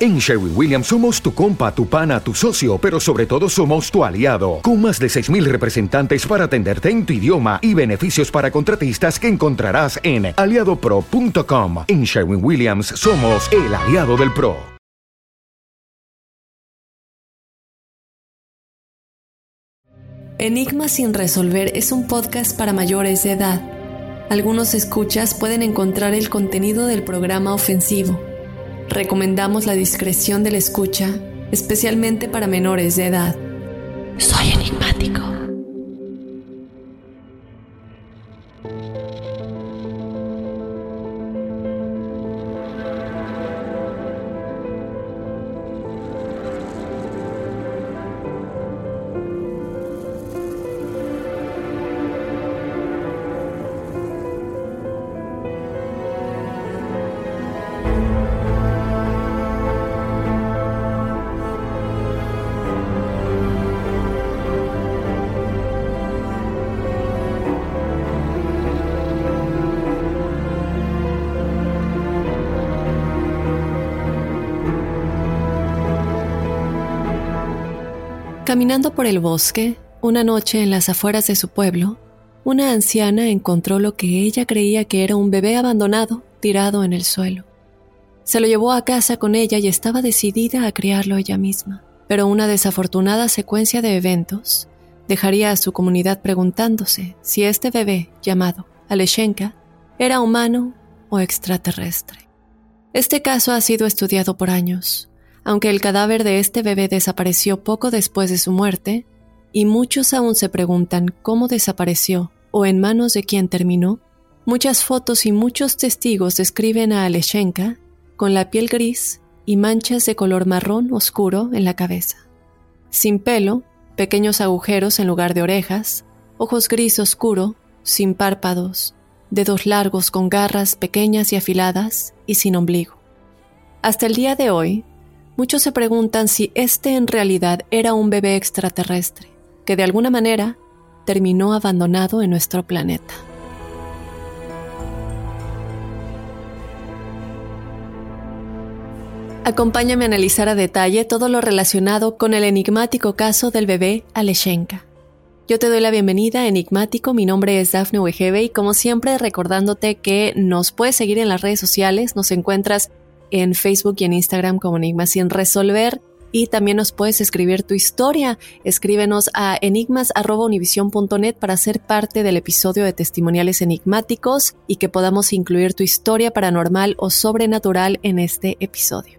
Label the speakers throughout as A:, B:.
A: En Sherwin Williams somos tu compa, tu pana, tu socio, pero sobre todo somos tu aliado, con más de 6.000 representantes para atenderte en tu idioma y beneficios para contratistas que encontrarás en aliadopro.com. En Sherwin Williams somos el aliado del PRO.
B: Enigma sin resolver es un podcast para mayores de edad. Algunos escuchas pueden encontrar el contenido del programa ofensivo. Recomendamos la discreción de la escucha, especialmente para menores de edad. Soy enigmático. Caminando por el bosque, una noche en las afueras de su pueblo, una anciana encontró lo que ella creía que era un bebé abandonado tirado en el suelo. Se lo llevó a casa con ella y estaba decidida a criarlo ella misma, pero una desafortunada secuencia de eventos dejaría a su comunidad preguntándose si este bebé, llamado Aleshenka, era humano o extraterrestre. Este caso ha sido estudiado por años, aunque el cadáver de este bebé desapareció poco después de su muerte, y muchos aún se preguntan cómo desapareció o en manos de quién terminó, muchas fotos y muchos testigos describen a Aleshenka con la piel gris y manchas de color marrón oscuro en la cabeza. Sin pelo, pequeños agujeros en lugar de orejas, ojos gris oscuro, sin párpados, dedos largos con garras pequeñas y afiladas y sin ombligo. Hasta el día de hoy, muchos se preguntan si este en realidad era un bebé extraterrestre, que de alguna manera terminó abandonado en nuestro planeta. Acompáñame a analizar a detalle todo lo relacionado con el enigmático caso del bebé Aleshenka. Yo te doy la bienvenida, Enigmático. Mi nombre es Dafne Wegebe y como siempre recordándote que nos puedes seguir en las redes sociales, nos encuentras en Facebook y en Instagram como Enigma sin resolver. Y también nos puedes escribir tu historia. Escríbenos a enigmas.univision.net para ser parte del episodio de testimoniales enigmáticos y que podamos incluir tu historia paranormal o sobrenatural en este episodio.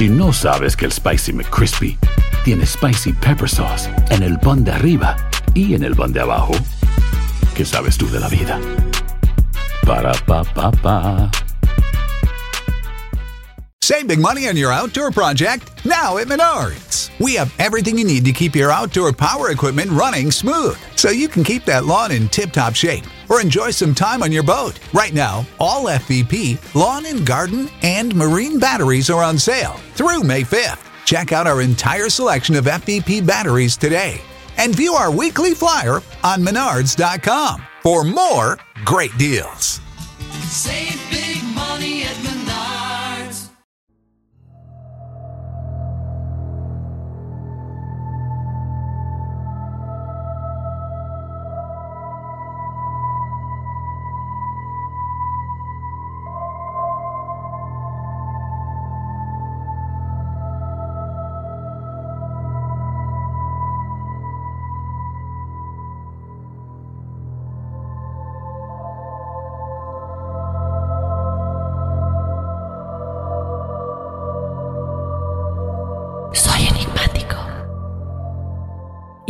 C: Si no sabes que el Spicy McCrispy tiene Spicy Pepper Sauce en el pan de arriba y en el pan de abajo, ¿qué sabes tú de la vida? Para, pa, pa, pa.
D: Save big money on your outdoor project now at Menards. We have everything you need to keep your outdoor power equipment running smooth so you can keep that lawn in tip top shape or enjoy some time on your boat. Right now, all FVP, lawn and garden, and marine batteries are on sale through May 5th. Check out our entire selection of FVP batteries today and view our weekly flyer on menards.com for more great deals.
E: Save big money at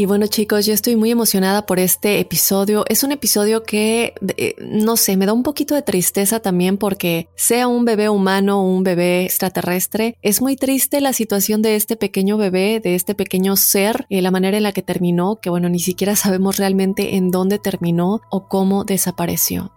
B: Y bueno chicos, yo estoy muy emocionada por este episodio. Es un episodio que, eh, no sé, me da un poquito de tristeza también porque sea un bebé humano o un bebé extraterrestre, es muy triste la situación de este pequeño bebé, de este pequeño ser, y la manera en la que terminó, que bueno, ni siquiera sabemos realmente en dónde terminó o cómo desapareció.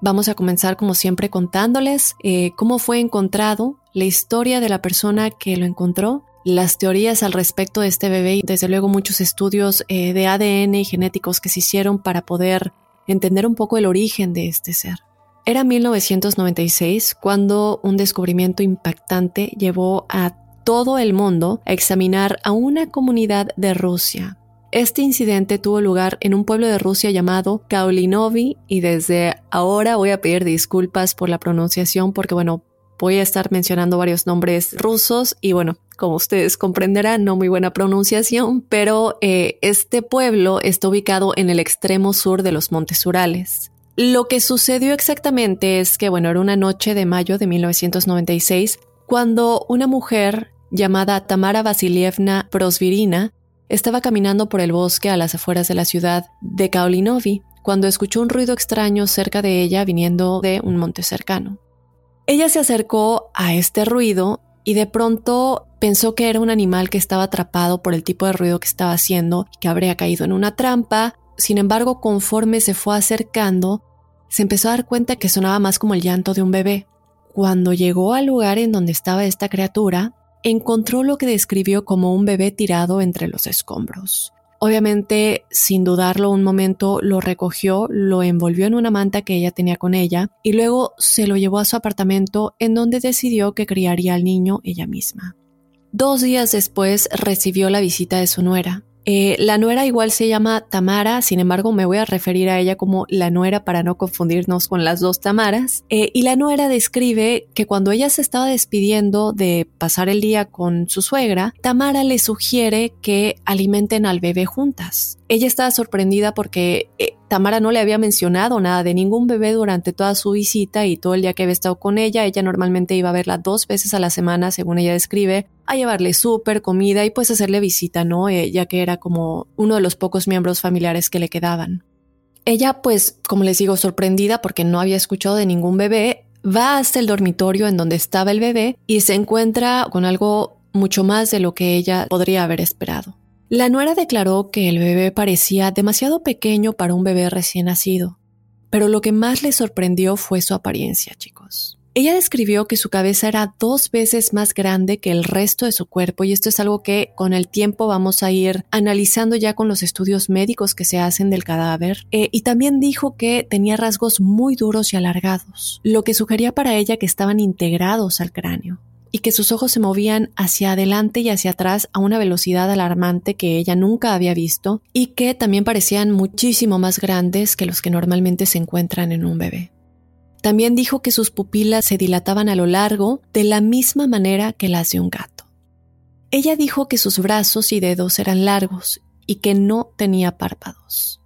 B: Vamos a comenzar como siempre contándoles eh, cómo fue encontrado, la historia de la persona que lo encontró, las teorías al respecto de este bebé y desde luego muchos estudios eh, de ADN y genéticos que se hicieron para poder entender un poco el origen de este ser. Era 1996 cuando un descubrimiento impactante llevó a todo el mundo a examinar a una comunidad de Rusia. Este incidente tuvo lugar en un pueblo de Rusia llamado Kaolinovi y desde ahora voy a pedir disculpas por la pronunciación porque bueno, voy a estar mencionando varios nombres rusos y bueno, como ustedes comprenderán, no muy buena pronunciación, pero eh, este pueblo está ubicado en el extremo sur de los Montes Urales. Lo que sucedió exactamente es que, bueno, era una noche de mayo de 1996 cuando una mujer llamada Tamara Vasilievna Prosvirina estaba caminando por el bosque a las afueras de la ciudad de Kaolinovi cuando escuchó un ruido extraño cerca de ella viniendo de un monte cercano. Ella se acercó a este ruido y de pronto pensó que era un animal que estaba atrapado por el tipo de ruido que estaba haciendo y que habría caído en una trampa. Sin embargo, conforme se fue acercando, se empezó a dar cuenta que sonaba más como el llanto de un bebé. Cuando llegó al lugar en donde estaba esta criatura, encontró lo que describió como un bebé tirado entre los escombros. Obviamente, sin dudarlo un momento, lo recogió, lo envolvió en una manta que ella tenía con ella y luego se lo llevó a su apartamento en donde decidió que criaría al niño ella misma. Dos días después recibió la visita de su nuera. Eh, la nuera igual se llama Tamara, sin embargo me voy a referir a ella como la nuera para no confundirnos con las dos Tamaras. Eh, y la nuera describe que cuando ella se estaba despidiendo de pasar el día con su suegra, Tamara le sugiere que alimenten al bebé juntas. Ella estaba sorprendida porque eh, Tamara no le había mencionado nada de ningún bebé durante toda su visita y todo el día que había estado con ella. Ella normalmente iba a verla dos veces a la semana, según ella describe, a llevarle súper, comida y pues hacerle visita, ¿no? Ya que era como uno de los pocos miembros familiares que le quedaban. Ella, pues, como les digo, sorprendida porque no había escuchado de ningún bebé, va hasta el dormitorio en donde estaba el bebé y se encuentra con algo mucho más de lo que ella podría haber esperado. La nuera declaró que el bebé parecía demasiado pequeño para un bebé recién nacido, pero lo que más le sorprendió fue su apariencia, chicos. Ella describió que su cabeza era dos veces más grande que el resto de su cuerpo y esto es algo que con el tiempo vamos a ir analizando ya con los estudios médicos que se hacen del cadáver. Eh, y también dijo que tenía rasgos muy duros y alargados, lo que sugería para ella que estaban integrados al cráneo. Y que sus ojos se movían hacia adelante y hacia atrás a una velocidad alarmante que ella nunca había visto y que también parecían muchísimo más grandes que los que normalmente se encuentran en un bebé. También dijo que sus pupilas se dilataban a lo largo de la misma manera que las de un gato. Ella dijo que sus brazos y dedos eran largos y que no tenía párpados.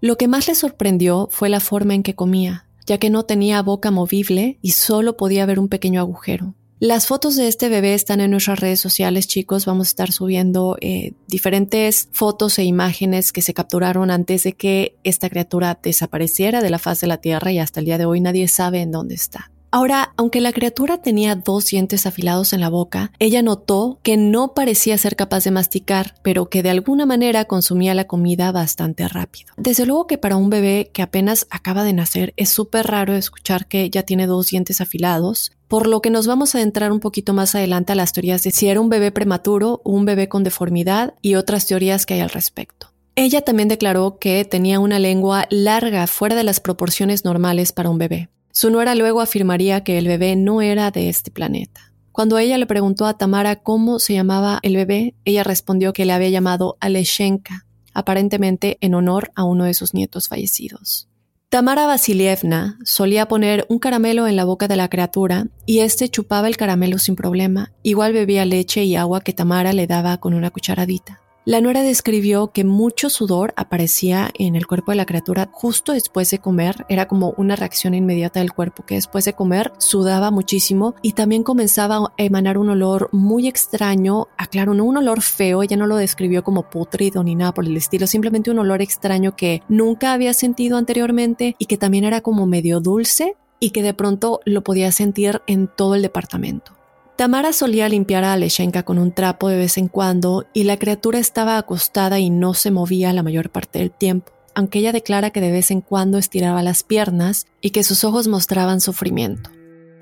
B: Lo que más le sorprendió fue la forma en que comía, ya que no tenía boca movible y solo podía ver un pequeño agujero. Las fotos de este bebé están en nuestras redes sociales, chicos. Vamos a estar subiendo eh, diferentes fotos e imágenes que se capturaron antes de que esta criatura desapareciera de la faz de la Tierra y hasta el día de hoy nadie sabe en dónde está. Ahora, aunque la criatura tenía dos dientes afilados en la boca, ella notó que no parecía ser capaz de masticar, pero que de alguna manera consumía la comida bastante rápido. Desde luego que para un bebé que apenas acaba de nacer es súper raro escuchar que ya tiene dos dientes afilados, por lo que nos vamos a adentrar un poquito más adelante a las teorías de si era un bebé prematuro un bebé con deformidad y otras teorías que hay al respecto. Ella también declaró que tenía una lengua larga fuera de las proporciones normales para un bebé. Su nuera luego afirmaría que el bebé no era de este planeta. Cuando ella le preguntó a Tamara cómo se llamaba el bebé, ella respondió que le había llamado Aleshenka, aparentemente en honor a uno de sus nietos fallecidos. Tamara Vasilievna solía poner un caramelo en la boca de la criatura y éste chupaba el caramelo sin problema, igual bebía leche y agua que Tamara le daba con una cucharadita. La nuera describió que mucho sudor aparecía en el cuerpo de la criatura justo después de comer, era como una reacción inmediata del cuerpo que después de comer sudaba muchísimo y también comenzaba a emanar un olor muy extraño, aclaro, no un olor feo, ella no lo describió como putrido ni nada por el estilo, simplemente un olor extraño que nunca había sentido anteriormente y que también era como medio dulce y que de pronto lo podía sentir en todo el departamento. Tamara solía limpiar a Aleshenka con un trapo de vez en cuando y la criatura estaba acostada y no se movía la mayor parte del tiempo, aunque ella declara que de vez en cuando estiraba las piernas y que sus ojos mostraban sufrimiento.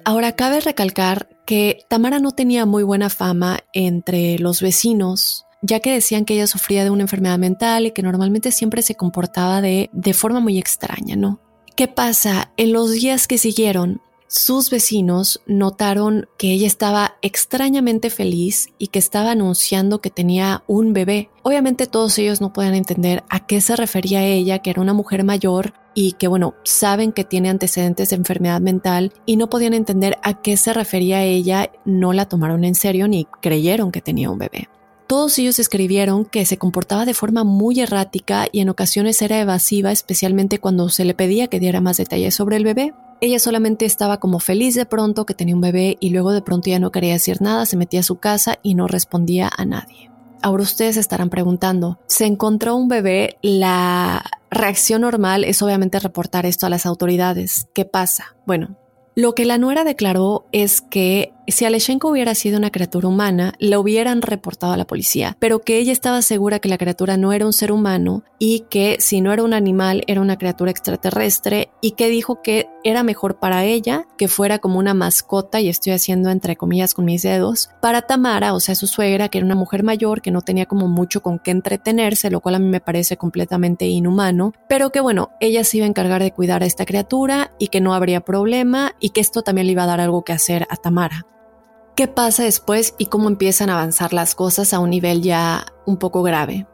B: Ahora cabe recalcar que Tamara no tenía muy buena fama entre los vecinos, ya que decían que ella sufría de una enfermedad mental y que normalmente siempre se comportaba de, de forma muy extraña, ¿no? ¿Qué pasa? En los días que siguieron, sus vecinos notaron que ella estaba extrañamente feliz y que estaba anunciando que tenía un bebé. Obviamente todos ellos no podían entender a qué se refería ella, que era una mujer mayor y que bueno, saben que tiene antecedentes de enfermedad mental y no podían entender a qué se refería ella, no la tomaron en serio ni creyeron que tenía un bebé. Todos ellos escribieron que se comportaba de forma muy errática y en ocasiones era evasiva, especialmente cuando se le pedía que diera más detalles sobre el bebé. Ella solamente estaba como feliz de pronto que tenía un bebé y luego de pronto ya no quería decir nada, se metía a su casa y no respondía a nadie. Ahora ustedes estarán preguntando, ¿se encontró un bebé? La reacción normal es obviamente reportar esto a las autoridades. ¿Qué pasa? Bueno, lo que la nuera declaró es que si Aleshenko hubiera sido una criatura humana, la hubieran reportado a la policía, pero que ella estaba segura que la criatura no era un ser humano y que si no era un animal era una criatura extraterrestre y que dijo que era mejor para ella que fuera como una mascota, y estoy haciendo entre comillas con mis dedos, para Tamara, o sea, su suegra, que era una mujer mayor, que no tenía como mucho con qué entretenerse, lo cual a mí me parece completamente inhumano, pero que bueno, ella se iba a encargar de cuidar a esta criatura y que no habría problema y que esto también le iba a dar algo que hacer a Tamara. ¿Qué pasa después y cómo empiezan a avanzar las cosas a un nivel ya un poco grave?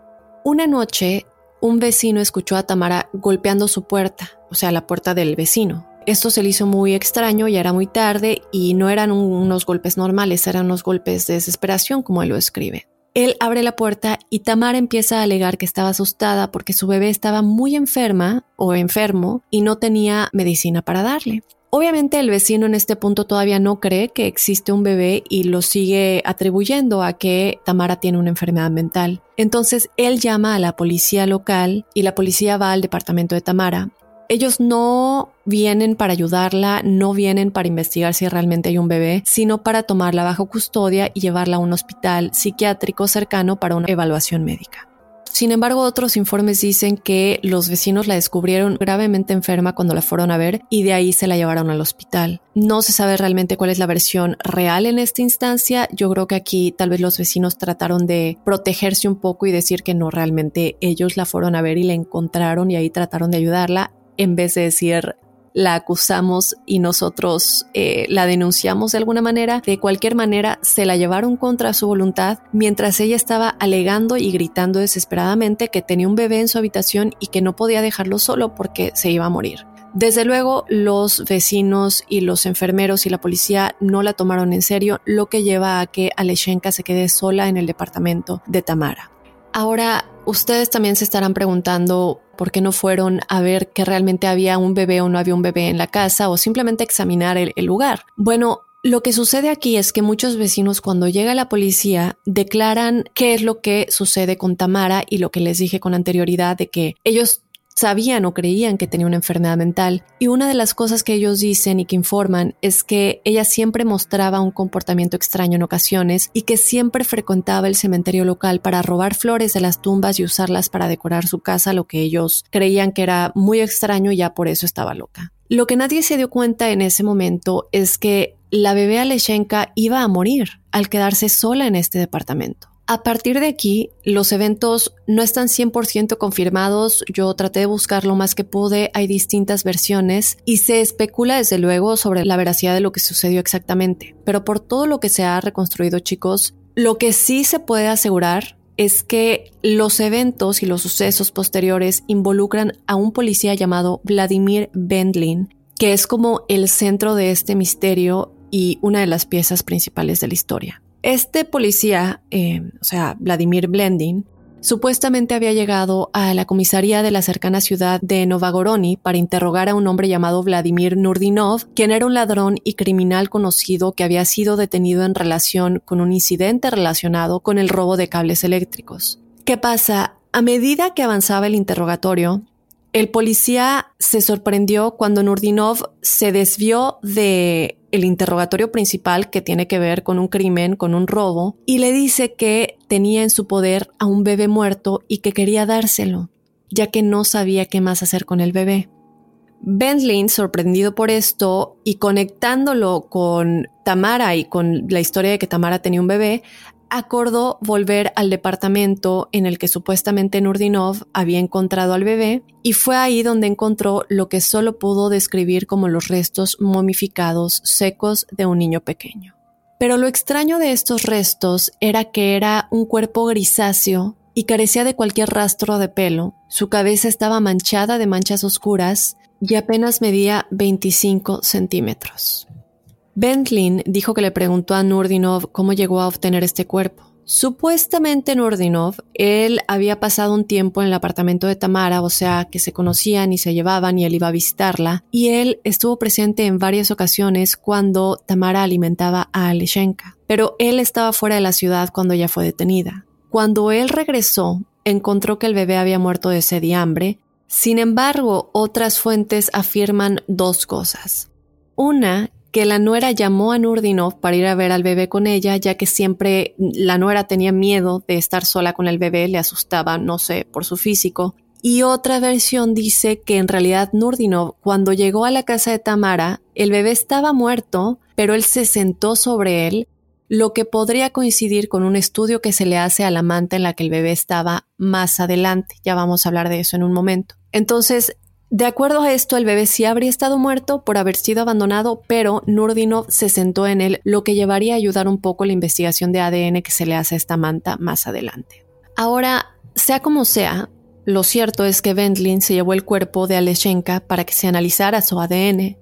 B: Una noche, un vecino escuchó a Tamara golpeando su puerta, o sea, la puerta del vecino. Esto se le hizo muy extraño, ya era muy tarde y no eran unos golpes normales, eran unos golpes de desesperación, como él lo escribe. Él abre la puerta y Tamara empieza a alegar que estaba asustada porque su bebé estaba muy enferma o enfermo y no tenía medicina para darle. Obviamente el vecino en este punto todavía no cree que existe un bebé y lo sigue atribuyendo a que Tamara tiene una enfermedad mental. Entonces él llama a la policía local y la policía va al departamento de Tamara. Ellos no vienen para ayudarla, no vienen para investigar si realmente hay un bebé, sino para tomarla bajo custodia y llevarla a un hospital psiquiátrico cercano para una evaluación médica. Sin embargo, otros informes dicen que los vecinos la descubrieron gravemente enferma cuando la fueron a ver y de ahí se la llevaron al hospital. No se sabe realmente cuál es la versión real en esta instancia. Yo creo que aquí tal vez los vecinos trataron de protegerse un poco y decir que no realmente ellos la fueron a ver y la encontraron y ahí trataron de ayudarla en vez de decir la acusamos y nosotros eh, la denunciamos de alguna manera, de cualquier manera se la llevaron contra su voluntad mientras ella estaba alegando y gritando desesperadamente que tenía un bebé en su habitación y que no podía dejarlo solo porque se iba a morir. Desde luego, los vecinos y los enfermeros y la policía no la tomaron en serio, lo que lleva a que Aleshenka se quede sola en el departamento de Tamara. Ahora, ustedes también se estarán preguntando por qué no fueron a ver que realmente había un bebé o no había un bebé en la casa o simplemente examinar el, el lugar. Bueno, lo que sucede aquí es que muchos vecinos cuando llega la policía declaran qué es lo que sucede con Tamara y lo que les dije con anterioridad de que ellos sabían o creían que tenía una enfermedad mental. Y una de las cosas que ellos dicen y que informan es que ella siempre mostraba un comportamiento extraño en ocasiones y que siempre frecuentaba el cementerio local para robar flores de las tumbas y usarlas para decorar su casa, lo que ellos creían que era muy extraño y ya por eso estaba loca. Lo que nadie se dio cuenta en ese momento es que la bebé Aleshenka iba a morir al quedarse sola en este departamento. A partir de aquí, los eventos no están 100% confirmados. Yo traté de buscar lo más que pude. Hay distintas versiones y se especula desde luego sobre la veracidad de lo que sucedió exactamente. Pero por todo lo que se ha reconstruido, chicos, lo que sí se puede asegurar es que los eventos y los sucesos posteriores involucran a un policía llamado Vladimir Bendlin, que es como el centro de este misterio y una de las piezas principales de la historia. Este policía, eh, o sea, Vladimir Blendin, supuestamente había llegado a la comisaría de la cercana ciudad de Novagoroni para interrogar a un hombre llamado Vladimir Nurdinov, quien era un ladrón y criminal conocido que había sido detenido en relación con un incidente relacionado con el robo de cables eléctricos. ¿Qué pasa? A medida que avanzaba el interrogatorio, el policía se sorprendió cuando Nurdinov se desvió de el interrogatorio principal que tiene que ver con un crimen, con un robo, y le dice que tenía en su poder a un bebé muerto y que quería dárselo, ya que no sabía qué más hacer con el bebé. Bentley, sorprendido por esto y conectándolo con Tamara y con la historia de que Tamara tenía un bebé, acordó volver al departamento en el que supuestamente Nurdinov había encontrado al bebé y fue ahí donde encontró lo que solo pudo describir como los restos momificados secos de un niño pequeño. Pero lo extraño de estos restos era que era un cuerpo grisáceo y carecía de cualquier rastro de pelo, su cabeza estaba manchada de manchas oscuras y apenas medía 25 centímetros. Bentlin dijo que le preguntó a Nurdinov cómo llegó a obtener este cuerpo. Supuestamente Nurdinov, él había pasado un tiempo en el apartamento de Tamara, o sea, que se conocían y se llevaban y él iba a visitarla, y él estuvo presente en varias ocasiones cuando Tamara alimentaba a Aleshenka, pero él estaba fuera de la ciudad cuando ella fue detenida. Cuando él regresó, encontró que el bebé había muerto de sed y hambre, sin embargo, otras fuentes afirman dos cosas. Una, que la nuera llamó a Nurdinov para ir a ver al bebé con ella, ya que siempre la nuera tenía miedo de estar sola con el bebé, le asustaba, no sé, por su físico. Y otra versión dice que en realidad Nurdinov, cuando llegó a la casa de Tamara, el bebé estaba muerto, pero él se sentó sobre él, lo que podría coincidir con un estudio que se le hace a la manta en la que el bebé estaba más adelante. Ya vamos a hablar de eso en un momento. Entonces, de acuerdo a esto, el bebé sí habría estado muerto por haber sido abandonado, pero Nurdinov se sentó en él, lo que llevaría a ayudar un poco la investigación de ADN que se le hace a esta manta más adelante. Ahora, sea como sea, lo cierto es que Bentlin se llevó el cuerpo de Aleshenka para que se analizara su ADN,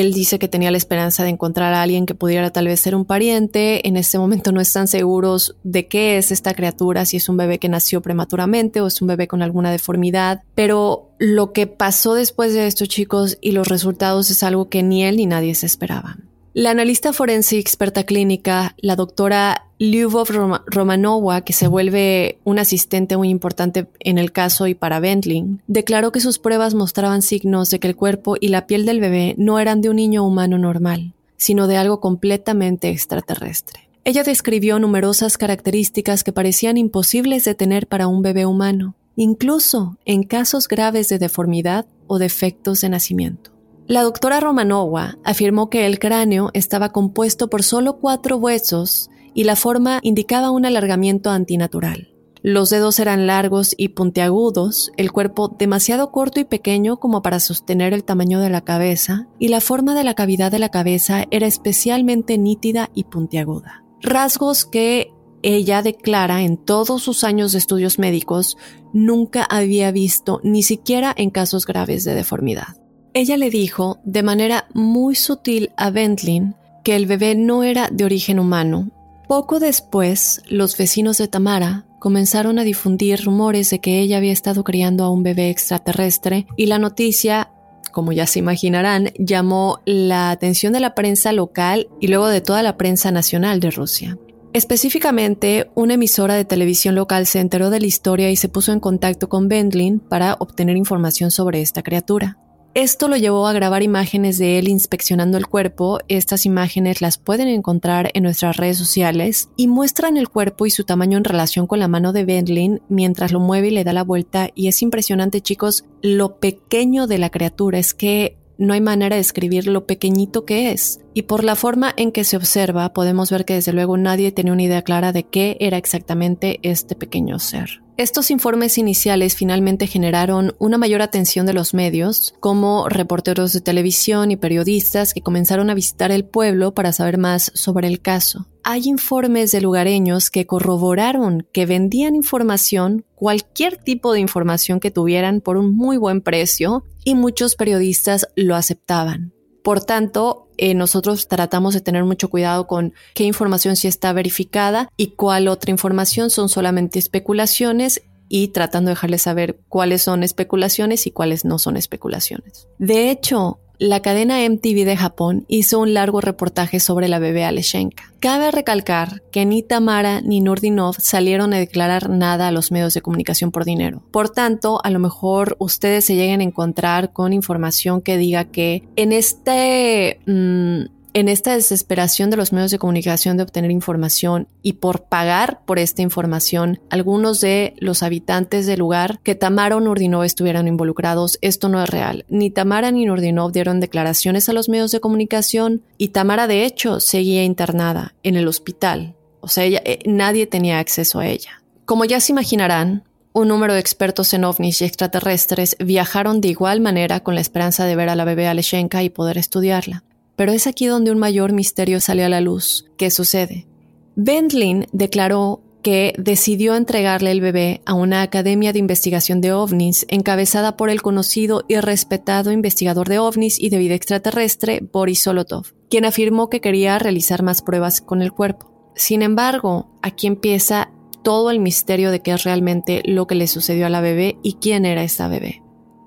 B: él dice que tenía la esperanza de encontrar a alguien que pudiera tal vez ser un pariente. En este momento no están seguros de qué es esta criatura, si es un bebé que nació prematuramente o es un bebé con alguna deformidad. Pero lo que pasó después de estos chicos y los resultados es algo que ni él ni nadie se esperaba. La analista forense experta clínica, la doctora Lyubov Romanova, que se vuelve un asistente muy importante en el caso y para Bentley, declaró que sus pruebas mostraban signos de que el cuerpo y la piel del bebé no eran de un niño humano normal, sino de algo completamente extraterrestre. Ella describió numerosas características que parecían imposibles de tener para un bebé humano, incluso en casos graves de deformidad o defectos de nacimiento. La doctora Romanova afirmó que el cráneo estaba compuesto por solo cuatro huesos y la forma indicaba un alargamiento antinatural. Los dedos eran largos y puntiagudos, el cuerpo demasiado corto y pequeño como para sostener el tamaño de la cabeza, y la forma de la cavidad de la cabeza era especialmente nítida y puntiaguda. Rasgos que ella declara en todos sus años de estudios médicos nunca había visto ni siquiera en casos graves de deformidad. Ella le dijo de manera muy sutil a Bentlin que el bebé no era de origen humano. Poco después, los vecinos de Tamara comenzaron a difundir rumores de que ella había estado criando a un bebé extraterrestre y la noticia, como ya se imaginarán, llamó la atención de la prensa local y luego de toda la prensa nacional de Rusia. Específicamente, una emisora de televisión local se enteró de la historia y se puso en contacto con Bendlin para obtener información sobre esta criatura. Esto lo llevó a grabar imágenes de él inspeccionando el cuerpo. Estas imágenes las pueden encontrar en nuestras redes sociales y muestran el cuerpo y su tamaño en relación con la mano de Bentley mientras lo mueve y le da la vuelta. Y es impresionante, chicos, lo pequeño de la criatura. Es que no hay manera de describir lo pequeñito que es. Y por la forma en que se observa, podemos ver que desde luego nadie tenía una idea clara de qué era exactamente este pequeño ser. Estos informes iniciales finalmente generaron una mayor atención de los medios, como reporteros de televisión y periodistas que comenzaron a visitar el pueblo para saber más sobre el caso. Hay informes de lugareños que corroboraron que vendían información, cualquier tipo de información que tuvieran por un muy buen precio, y muchos periodistas lo aceptaban. Por tanto, eh, nosotros tratamos de tener mucho cuidado con qué información sí está verificada y cuál otra información son solamente especulaciones y tratando de dejarles saber cuáles son especulaciones y cuáles no son especulaciones. De hecho, la cadena MTV de Japón hizo un largo reportaje sobre la bebé Aleshenka. Cabe recalcar que ni Tamara ni Nurdinov salieron a declarar nada a los medios de comunicación por dinero. Por tanto, a lo mejor ustedes se lleguen a encontrar con información que diga que en este... Mm, en esta desesperación de los medios de comunicación de obtener información y por pagar por esta información, algunos de los habitantes del lugar que Tamara o Nurdinov estuvieran involucrados, esto no es real. Ni Tamara ni Nurdinov dieron declaraciones a los medios de comunicación y Tamara de hecho seguía internada en el hospital. O sea, eh, nadie tenía acceso a ella. Como ya se imaginarán, un número de expertos en ovnis y extraterrestres viajaron de igual manera con la esperanza de ver a la bebé Aleshenka y poder estudiarla. Pero es aquí donde un mayor misterio salió a la luz. ¿Qué sucede? Bendlin declaró que decidió entregarle el bebé a una academia de investigación de ovnis encabezada por el conocido y respetado investigador de ovnis y de vida extraterrestre Boris Solotov, quien afirmó que quería realizar más pruebas con el cuerpo. Sin embargo, aquí empieza todo el misterio de qué es realmente lo que le sucedió a la bebé y quién era esta bebé.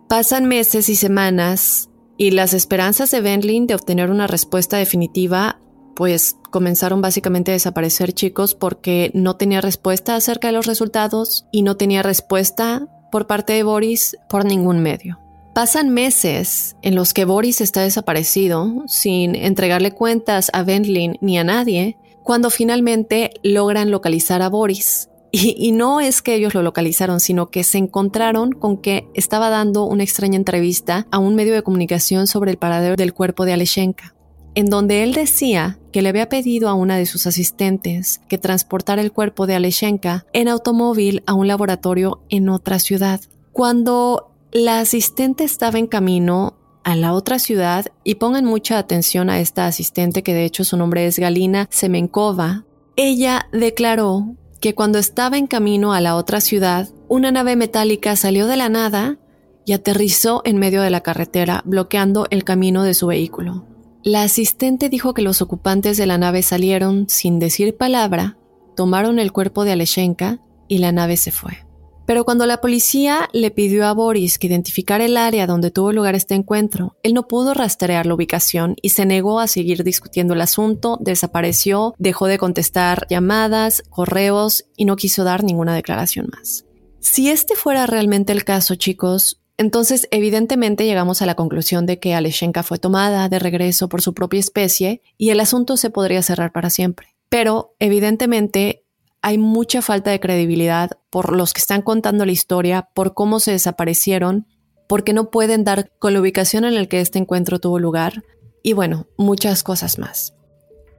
B: Pasan meses y semanas y las esperanzas de Bentley de obtener una respuesta definitiva pues comenzaron básicamente a desaparecer chicos porque no tenía respuesta acerca de los resultados y no tenía respuesta por parte de Boris por ningún medio. Pasan meses en los que Boris está desaparecido sin entregarle cuentas a Bentley ni a nadie, cuando finalmente logran localizar a Boris y, no es que ellos lo localizaron, sino que se encontraron con que estaba dando una extraña entrevista a un medio de comunicación sobre el paradero del cuerpo de Aleshenka, en donde él decía que le había pedido a una de sus asistentes que transportara el cuerpo de Aleshenka en automóvil a un laboratorio en otra ciudad. Cuando la asistente estaba en camino a la otra ciudad, y pongan mucha atención a esta asistente que de hecho su nombre es Galina Semenkova, ella declaró que cuando estaba en camino a la otra ciudad, una nave metálica salió de la nada y aterrizó en medio de la carretera, bloqueando el camino de su vehículo. La asistente dijo que los ocupantes de la nave salieron sin decir palabra, tomaron el cuerpo de Aleshenka y la nave se fue. Pero cuando la policía le pidió a Boris que identificara el área donde tuvo lugar este encuentro, él no pudo rastrear la ubicación y se negó a seguir discutiendo el asunto, desapareció, dejó de contestar llamadas, correos y no quiso dar ninguna declaración más. Si este fuera realmente el caso, chicos, entonces evidentemente llegamos a la conclusión de que Aleshenka fue tomada de regreso por su propia especie y el asunto se podría cerrar para siempre. Pero evidentemente hay mucha falta de credibilidad por los que están contando la historia, por cómo se desaparecieron, porque no pueden dar con la ubicación en la que este encuentro tuvo lugar y bueno, muchas cosas más.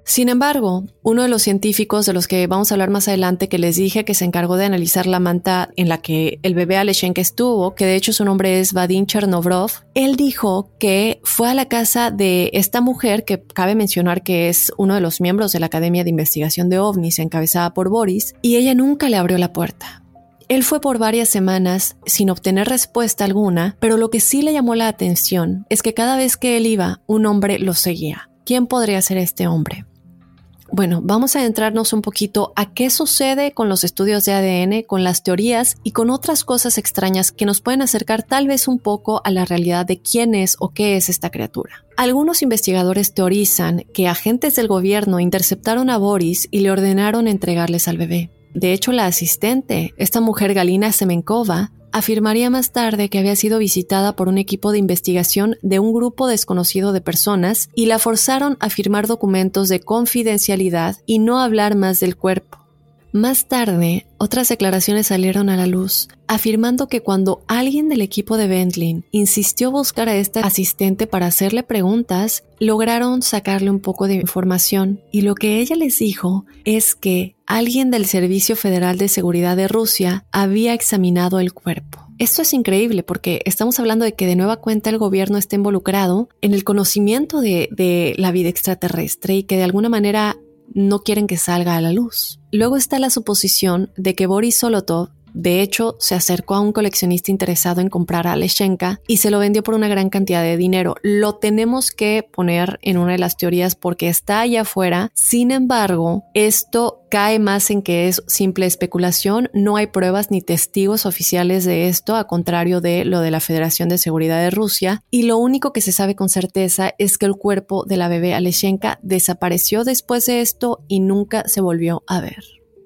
B: Sin embargo, uno de los científicos de los que vamos a hablar más adelante que les dije que se encargó de analizar la manta en la que el bebé Aleshenka estuvo, que de hecho su nombre es Vadim Chernovrov, él dijo que fue a la casa de esta mujer que cabe mencionar que es uno de los miembros de la Academia de Investigación de OVNIs encabezada por Boris y ella nunca le abrió la puerta. Él fue por varias semanas sin obtener respuesta alguna, pero lo que sí le llamó la atención es que cada vez que él iba, un hombre lo seguía. ¿Quién podría ser este hombre? Bueno, vamos a adentrarnos un poquito a qué sucede con los estudios de ADN, con las teorías y con otras cosas extrañas que nos pueden acercar tal vez un poco a la realidad de quién es o qué es esta criatura. Algunos investigadores teorizan que agentes del gobierno interceptaron a Boris y le ordenaron entregarles al bebé. De hecho, la asistente, esta mujer Galina Semenkova, afirmaría más tarde que había sido visitada por un equipo de investigación de un grupo desconocido de personas y la forzaron a firmar documentos de confidencialidad y no hablar más del cuerpo. Más tarde, otras declaraciones salieron a la luz, afirmando que cuando alguien del equipo de Bentley insistió buscar a esta asistente para hacerle preguntas, lograron sacarle un poco de información y lo que ella les dijo es que alguien del Servicio Federal de Seguridad de Rusia había examinado el cuerpo. Esto es increíble porque estamos hablando de que de nueva cuenta el gobierno está involucrado en el conocimiento de, de la vida extraterrestre y que de alguna manera no quieren que salga a la luz. Luego está la suposición de que Boris Solotov de hecho, se acercó a un coleccionista interesado en comprar a Leshenka y se lo vendió por una gran cantidad de dinero. Lo tenemos que poner en una de las teorías porque está allá afuera. Sin embargo, esto cae más en que es simple especulación. No hay pruebas ni testigos oficiales de esto, a contrario de lo de la Federación de Seguridad de Rusia. Y lo único que se sabe con certeza es que el cuerpo de la bebé Aleshenka desapareció después de esto y nunca se volvió a ver.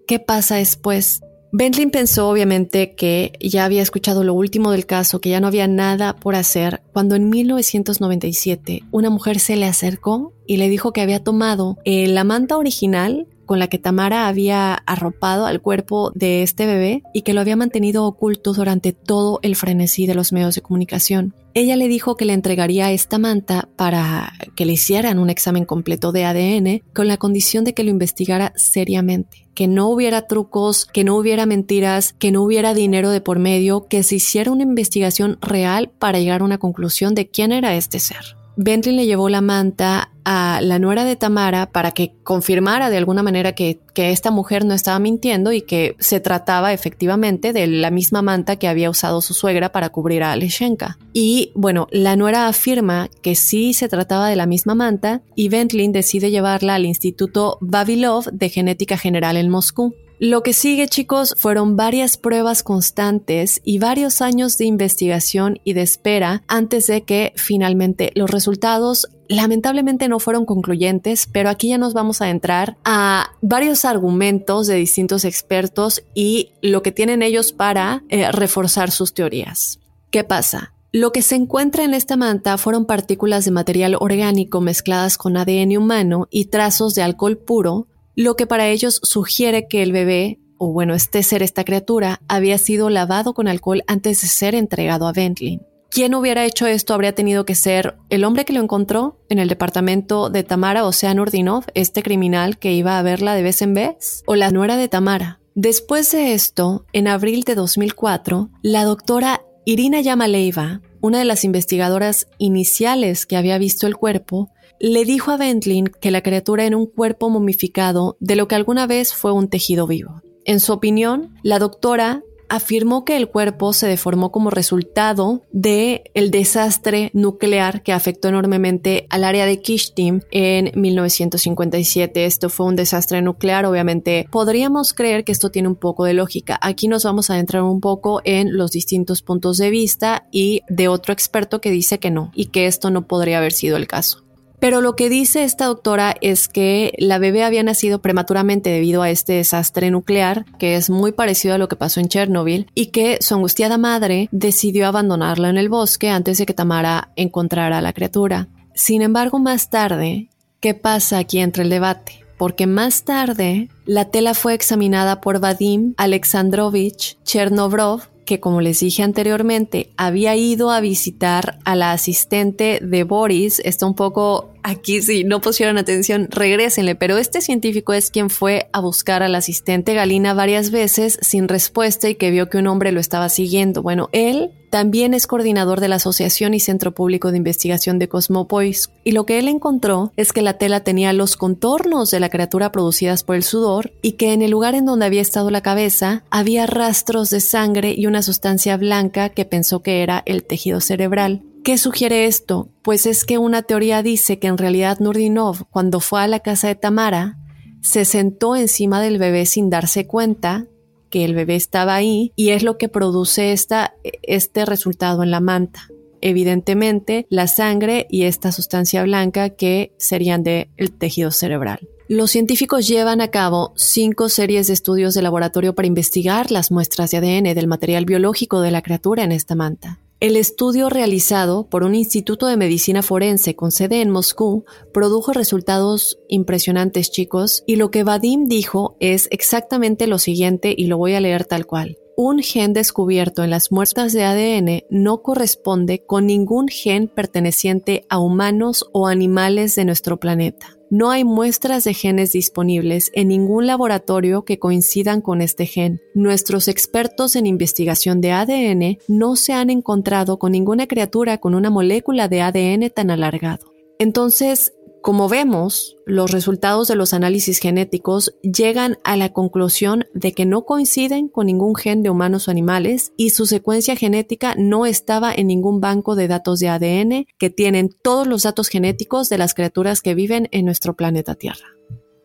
B: ¿Qué pasa después? Bentley pensó obviamente que ya había escuchado lo último del caso, que ya no había nada por hacer, cuando en 1997 una mujer se le acercó y le dijo que había tomado eh, la manta original con la que Tamara había arropado al cuerpo de este bebé y que lo había mantenido oculto durante todo el frenesí de los medios de comunicación. Ella le dijo que le entregaría esta manta para que le hicieran un examen completo de ADN con la condición de que lo investigara seriamente, que no hubiera trucos, que no hubiera mentiras, que no hubiera dinero de por medio, que se hiciera una investigación real para llegar a una conclusión de quién era este ser. Bentley le llevó la manta a la nuera de Tamara para que confirmara de alguna manera que, que, esta mujer no estaba mintiendo y que se trataba efectivamente de la misma manta que había usado su suegra para cubrir a Aleshenka. Y bueno, la nuera afirma que sí se trataba de la misma manta y Bentley decide llevarla al Instituto Vavilov de Genética General en Moscú. Lo que sigue, chicos, fueron varias pruebas constantes y varios años de investigación y de espera antes de que finalmente los resultados lamentablemente no fueron concluyentes, pero aquí ya nos vamos a entrar a varios argumentos de distintos expertos y lo que tienen ellos para eh, reforzar sus teorías. ¿Qué pasa? Lo que se encuentra en esta manta fueron partículas de material orgánico mezcladas con ADN humano y trazos de alcohol puro, lo que para ellos sugiere que el bebé, o bueno, este ser, esta criatura, había sido lavado con alcohol antes de ser entregado a Bentley. ¿Quién hubiera hecho esto? Habría tenido que ser el hombre que lo encontró en el departamento de Tamara, o sea, Nurdinov, este criminal que iba a verla de vez en vez, o la nuera de Tamara. Después de esto, en abril de 2004, la doctora Irina Yamaleiva, una de las investigadoras iniciales que había visto el cuerpo, le dijo a Bentley que la criatura era un cuerpo momificado de lo que alguna vez fue un tejido vivo. En su opinión, la doctora afirmó que el cuerpo se deformó como resultado de el desastre nuclear que afectó enormemente al área de Kishtim en 1957. Esto fue un desastre nuclear, obviamente podríamos creer que esto tiene un poco de lógica. Aquí nos vamos a adentrar un poco en los distintos puntos de vista y de otro experto que dice que no y que esto no podría haber sido el caso. Pero lo que dice esta doctora es que la bebé había nacido prematuramente debido a este desastre nuclear, que es muy parecido a lo que pasó en Chernobyl, y que su angustiada madre decidió abandonarla en el bosque antes de que Tamara encontrara a la criatura. Sin embargo, más tarde, ¿qué pasa aquí entre el debate? Porque más tarde, la tela fue examinada por Vadim Alexandrovich Chernobrov, que, como les dije anteriormente, había ido a visitar a la asistente de Boris. Está un poco aquí, si no pusieron atención, regrésenle. Pero este científico es quien fue a buscar a la asistente Galina varias veces sin respuesta y que vio que un hombre lo estaba siguiendo. Bueno, él también es coordinador de la Asociación y Centro Público de Investigación de Cosmopolis, y lo que él encontró es que la tela tenía los contornos de la criatura producidas por el sudor y que en el lugar en donde había estado la cabeza había rastros de sangre y una sustancia blanca que pensó que era el tejido cerebral. ¿Qué sugiere esto? Pues es que una teoría dice que en realidad Nurdinov, cuando fue a la casa de Tamara, se sentó encima del bebé sin darse cuenta que el bebé estaba ahí y es lo que produce este resultado en la manta. Evidentemente, la sangre y esta sustancia blanca que serían del tejido cerebral. Los científicos llevan a cabo cinco series de estudios de laboratorio para investigar las muestras de ADN del material biológico de la criatura en esta manta. El estudio realizado por un instituto de medicina forense con sede en Moscú produjo resultados impresionantes, chicos, y lo que Vadim dijo es exactamente lo siguiente y lo voy a leer tal cual. Un gen descubierto en las muestras de ADN no corresponde con ningún gen perteneciente a humanos o animales de nuestro planeta. No hay muestras de genes disponibles en ningún laboratorio que coincidan con este gen. Nuestros expertos en investigación de ADN no se han encontrado con ninguna criatura con una molécula de ADN tan alargado. Entonces, como vemos, los resultados de los análisis genéticos llegan a la conclusión de que no coinciden con ningún gen de humanos o animales y su secuencia genética no estaba en ningún banco de datos de ADN que tienen todos los datos genéticos de las criaturas que viven en nuestro planeta Tierra.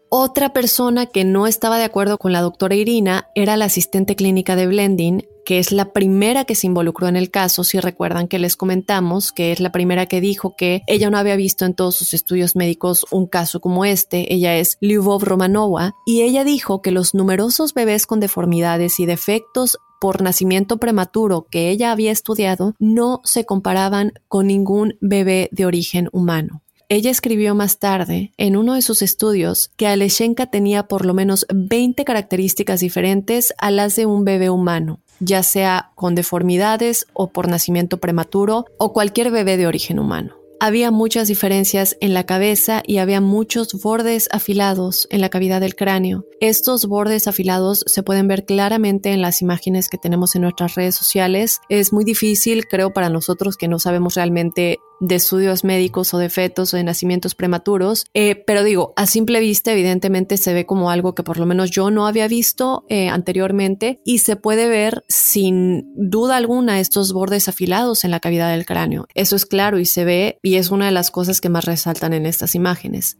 B: Otra persona que no estaba de acuerdo con la doctora Irina era la asistente clínica de Blending, que es la primera que se involucró en el caso, si recuerdan que les comentamos, que es la primera que dijo que ella no había visto en todos sus estudios médicos un caso como este, ella es Lyubov Romanova, y ella dijo que los numerosos bebés con deformidades y defectos por nacimiento prematuro que ella había estudiado no se comparaban con ningún bebé de origen humano. Ella escribió más tarde, en uno de sus estudios, que Aleshenka tenía por lo menos 20 características diferentes a las de un bebé humano, ya sea con deformidades o por nacimiento prematuro o cualquier bebé de origen humano. Había muchas diferencias en la cabeza y había muchos bordes afilados en la cavidad del cráneo. Estos bordes afilados se pueden ver claramente en las imágenes que tenemos en nuestras redes sociales. Es muy difícil, creo, para nosotros que no sabemos realmente de estudios médicos o de fetos o de nacimientos prematuros, eh, pero digo, a simple vista evidentemente se ve como algo que por lo menos yo no había visto eh, anteriormente y se puede ver sin duda alguna estos bordes afilados en la cavidad del cráneo. Eso es claro y se ve y es una de las cosas que más resaltan en estas imágenes.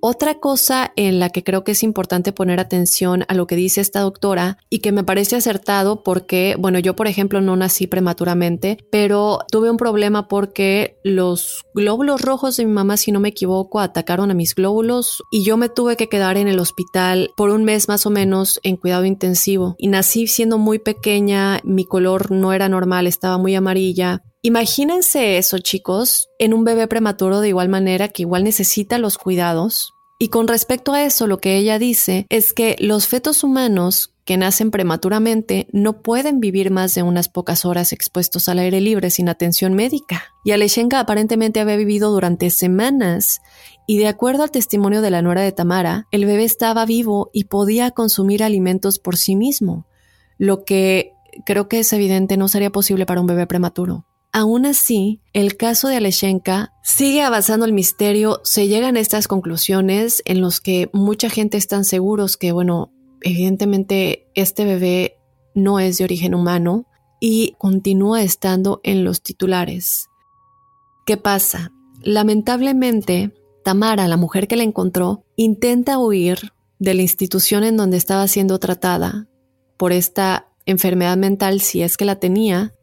B: Otra cosa en la que creo que es importante poner atención a lo que dice esta doctora y que me parece acertado porque, bueno, yo por ejemplo no nací prematuramente, pero tuve un problema porque los glóbulos rojos de mi mamá, si no me equivoco, atacaron a mis glóbulos y yo me tuve que quedar en el hospital por un mes más o menos en cuidado intensivo. Y nací siendo muy pequeña, mi color no era normal, estaba muy amarilla, Imagínense eso, chicos, en un bebé prematuro de igual manera que igual necesita los cuidados. Y con respecto a eso, lo que ella dice es que los fetos humanos que nacen prematuramente no pueden vivir más de unas pocas horas expuestos al aire libre sin atención médica. Y Aleshenka aparentemente había vivido durante semanas y de acuerdo al testimonio de la nuera de Tamara, el bebé estaba vivo y podía consumir alimentos por sí mismo, lo que creo que es evidente no sería posible para un bebé prematuro. Aún así, el caso de Aleshenka sigue avanzando el misterio, se llegan a estas conclusiones en los que mucha gente están seguros que, bueno, evidentemente este bebé no es de origen humano y continúa estando en los titulares. ¿Qué pasa? Lamentablemente, Tamara, la mujer que la encontró, intenta huir de la institución en donde estaba siendo tratada por esta enfermedad mental, si es que la tenía,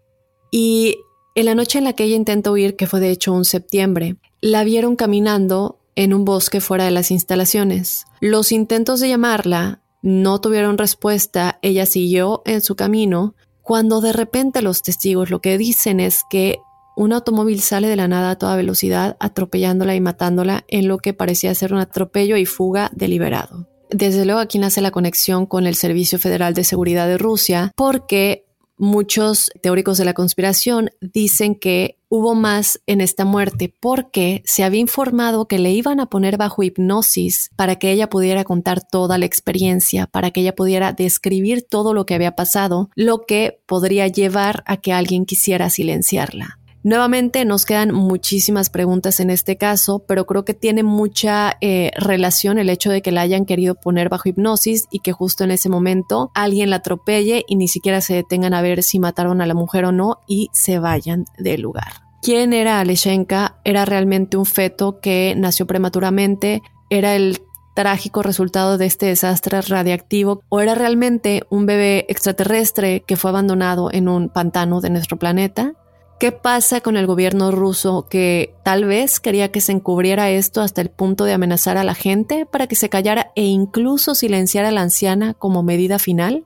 B: y en la noche en la que ella intentó huir, que fue de hecho un septiembre, la vieron caminando en un bosque fuera de las instalaciones. Los intentos de llamarla no tuvieron respuesta, ella siguió en su camino, cuando de repente los testigos lo que dicen es que un automóvil sale de la nada a toda velocidad, atropellándola y matándola en lo que parecía ser un atropello y fuga deliberado. Desde luego aquí nace la conexión con el Servicio Federal de Seguridad de Rusia, porque muchos teóricos de la conspiración dicen que hubo más en esta muerte porque se había informado que le iban a poner bajo hipnosis para que ella pudiera contar toda la experiencia, para que ella pudiera describir todo lo que había pasado, lo que podría llevar a que alguien quisiera silenciarla. Nuevamente nos quedan muchísimas preguntas en este caso, pero creo que tiene mucha eh, relación el hecho de que la hayan querido poner bajo hipnosis y que justo en ese momento alguien la atropelle y ni siquiera se detengan a ver si mataron a la mujer o no y se vayan del lugar. ¿Quién era Aleshenka? Era realmente un feto que nació prematuramente, era el trágico resultado de este desastre radiactivo o era realmente un bebé extraterrestre que fue abandonado en un pantano de nuestro planeta? ¿Qué pasa con el gobierno ruso que tal vez quería que se encubriera esto hasta el punto de amenazar a la gente para que se callara e incluso silenciar a la anciana como medida final?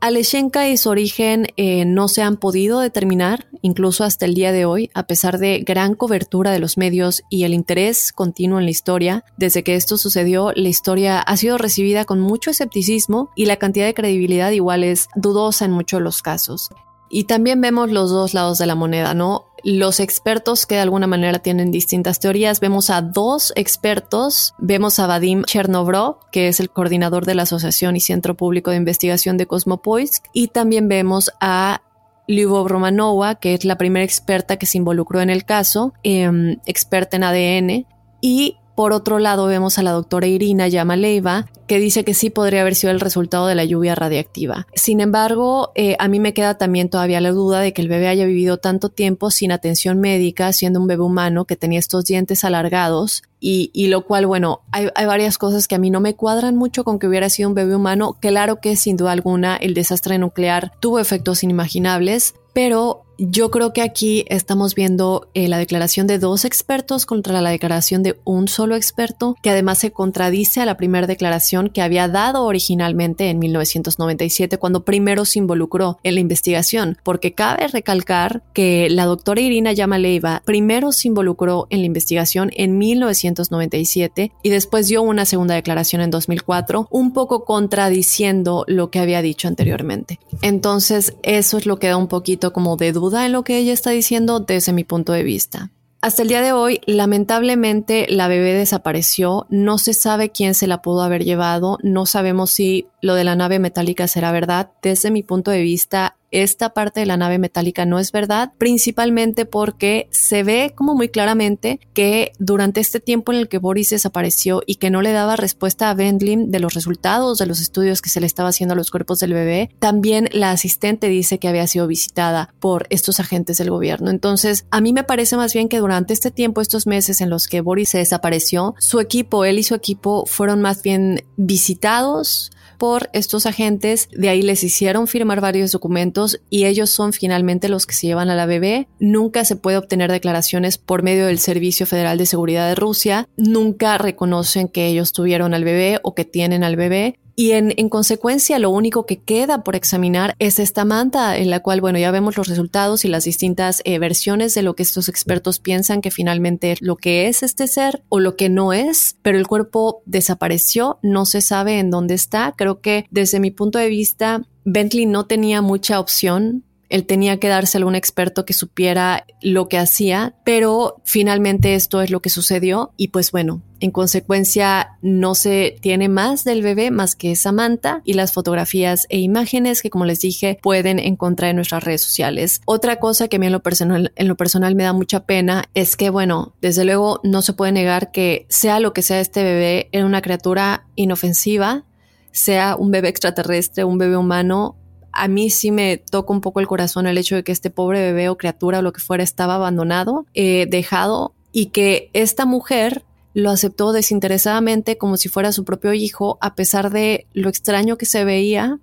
B: Aleshenka y su origen eh, no se han podido determinar, incluso hasta el día de hoy, a pesar de gran cobertura de los medios y el interés continuo en la historia. Desde que esto sucedió, la historia ha sido recibida con mucho escepticismo y la cantidad de credibilidad igual es dudosa en muchos de los casos. Y también vemos los dos lados de la moneda, ¿no? Los expertos que de alguna manera tienen distintas teorías, vemos a dos expertos, vemos a Vadim Chernobrov, que es el coordinador de la Asociación y Centro Público de Investigación de Cosmopoisk, y también vemos a Lyubov Romanova, que es la primera experta que se involucró en el caso, em, experta en ADN, y por otro lado, vemos a la doctora Irina Yamaleva, que dice que sí podría haber sido el resultado de la lluvia radiactiva. Sin embargo, eh, a mí me queda también todavía la duda de que el bebé haya vivido tanto tiempo sin atención médica, siendo un bebé humano que tenía estos dientes alargados y, lo cual, bueno, hay, hay, varias cosas que a mí no me cuadran mucho con que hubiera sido un bebé humano. Claro que sin duda alguna el desastre nuclear tuvo efectos inimaginables, pero yo creo que aquí estamos viendo eh, la declaración de dos expertos contra la declaración de un solo experto, que además se contradice a la primera declaración que había dado originalmente en 1997, cuando primero se involucró en la investigación, porque cabe recalcar que la doctora Irina Yamaleva primero se involucró en la investigación en 1997 y después dio una segunda declaración en 2004, un poco contradiciendo lo que había dicho anteriormente. Entonces, eso es lo que da un poquito como de duda duda en lo que ella está diciendo desde mi punto de vista. Hasta el día de hoy, lamentablemente, la bebé desapareció. No se sabe quién se la pudo haber llevado. No sabemos si lo de la nave metálica será verdad. Desde mi punto de vista, esta parte de la nave metálica no es verdad, principalmente porque se ve como muy claramente que durante este tiempo en el que Boris desapareció y que no le daba respuesta a Bendlin de los resultados de los estudios que se le estaba haciendo a los cuerpos del bebé, también la asistente dice que había sido visitada por estos agentes del gobierno. Entonces, a mí me parece más bien que durante este tiempo, estos meses en los que Boris se desapareció, su equipo, él y su equipo fueron más bien visitados, por estos agentes, de ahí les hicieron firmar varios documentos y ellos son finalmente los que se llevan a la bebé. Nunca se puede obtener declaraciones por medio del Servicio Federal de Seguridad de Rusia, nunca reconocen que ellos tuvieron al bebé o que tienen al bebé y en, en, consecuencia, lo único que queda por examinar es esta manta, en la cual, bueno, ya vemos los resultados y las distintas eh, versiones de lo que estos expertos piensan que finalmente lo que es este ser o lo que no es, pero el cuerpo desapareció, no se sabe en dónde está. Creo que desde mi punto de vista, Bentley no tenía mucha opción él tenía que darse a un experto que supiera lo que hacía, pero finalmente esto es lo que sucedió y pues bueno, en consecuencia no se tiene más del bebé más que esa manta y las fotografías e imágenes que como les dije pueden encontrar en nuestras redes sociales. Otra cosa que a mí en lo personal, en lo personal me da mucha pena es que bueno, desde luego no se puede negar que sea lo que sea este bebé, era una criatura inofensiva, sea un bebé extraterrestre, un bebé humano, a mí sí me toca un poco el corazón el hecho de que este pobre bebé o criatura o lo que fuera estaba abandonado, eh, dejado y que esta mujer lo aceptó desinteresadamente como si fuera su propio hijo, a pesar de lo extraño que se veía,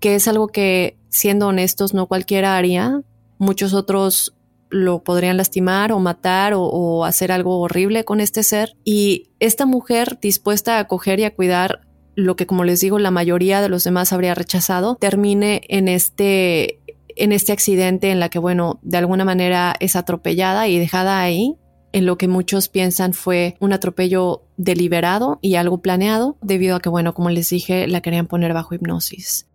B: que es algo que, siendo honestos, no cualquiera haría. Muchos otros lo podrían lastimar o matar o, o hacer algo horrible con este ser. Y esta mujer dispuesta a acoger y a cuidar lo que como les digo la mayoría de los demás habría rechazado, termine en este en este accidente en la que bueno, de alguna manera es atropellada y dejada ahí en lo que muchos piensan fue un atropello deliberado y algo planeado, debido a que, bueno, como les dije, la querían poner bajo hipnosis.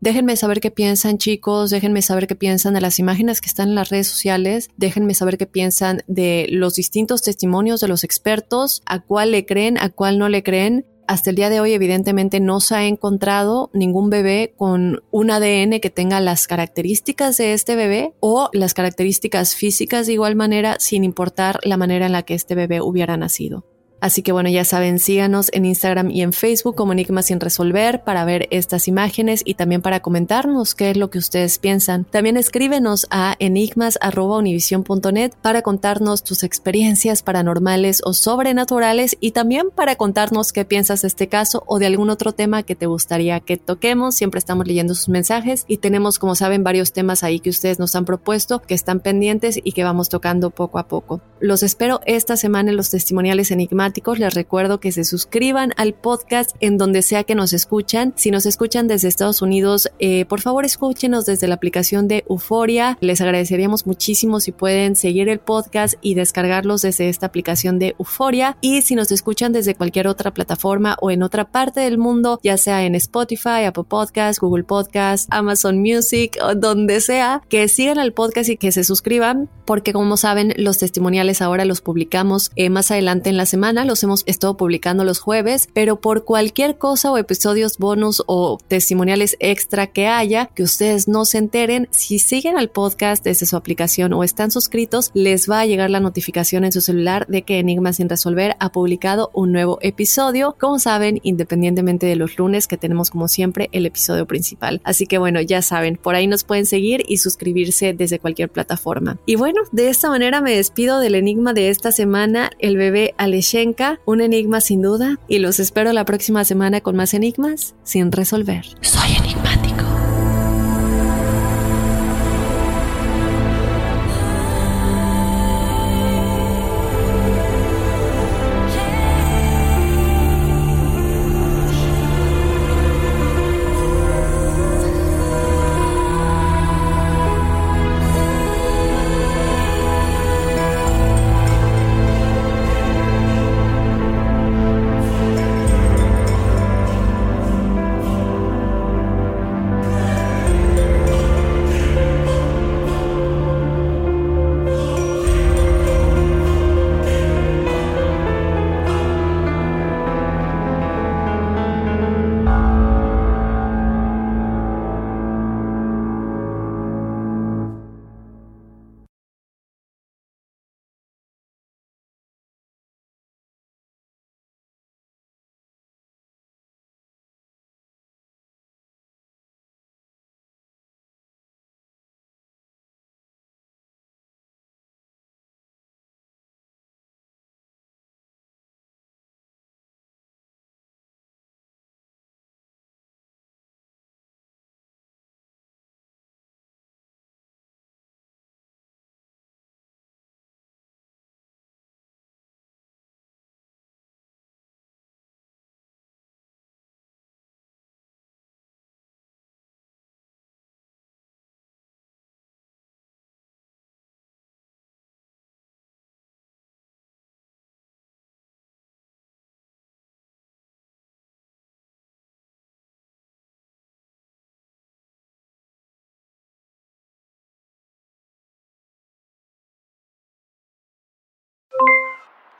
B: Déjenme saber qué piensan chicos, déjenme saber qué piensan de las imágenes que están en las redes sociales, déjenme saber qué piensan de los distintos testimonios de los expertos, a cuál le creen, a cuál no le creen. Hasta el día de hoy, evidentemente, no se ha encontrado ningún bebé con un ADN que tenga las características de este bebé o las características físicas de igual manera, sin importar la manera en la que este bebé hubiera nacido. Así que bueno, ya saben, síganos en Instagram y en Facebook como Enigmas sin resolver para ver estas imágenes y también para comentarnos qué es lo que ustedes piensan. También escríbenos a enigmas.univision.net para contarnos tus experiencias paranormales o sobrenaturales y también para contarnos qué piensas de este caso o de algún otro tema que te gustaría que toquemos. Siempre estamos leyendo sus mensajes y tenemos, como saben, varios temas ahí que ustedes nos han propuesto, que están pendientes y que vamos tocando poco a poco. Los espero esta semana en los testimoniales enigmáticos les recuerdo que se suscriban al podcast en donde sea que nos escuchan. Si nos escuchan desde Estados Unidos, eh, por favor escúchenos desde la aplicación de Euforia. Les agradeceríamos muchísimo si pueden seguir el podcast y descargarlos desde esta aplicación de Euforia. Y si nos escuchan desde cualquier otra plataforma o en otra parte del mundo, ya sea en Spotify, Apple Podcasts, Google Podcasts, Amazon Music o donde sea, que sigan al podcast y que se suscriban, porque como saben, los testimoniales ahora los publicamos eh, más adelante en la semana los hemos estado publicando los jueves, pero por cualquier cosa o episodios bonus o testimoniales extra que haya, que ustedes no se enteren, si siguen al podcast desde su aplicación o están suscritos, les va a llegar la notificación en su celular de que Enigma sin resolver ha publicado un nuevo episodio, como saben, independientemente de los lunes que tenemos como siempre el episodio principal. Así que bueno, ya saben, por ahí nos pueden seguir y suscribirse desde cualquier plataforma. Y bueno, de esta manera me despido del enigma de esta semana, el bebé Un enigma sin duda, y los espero la próxima semana con más enigmas sin resolver. Soy enigmático.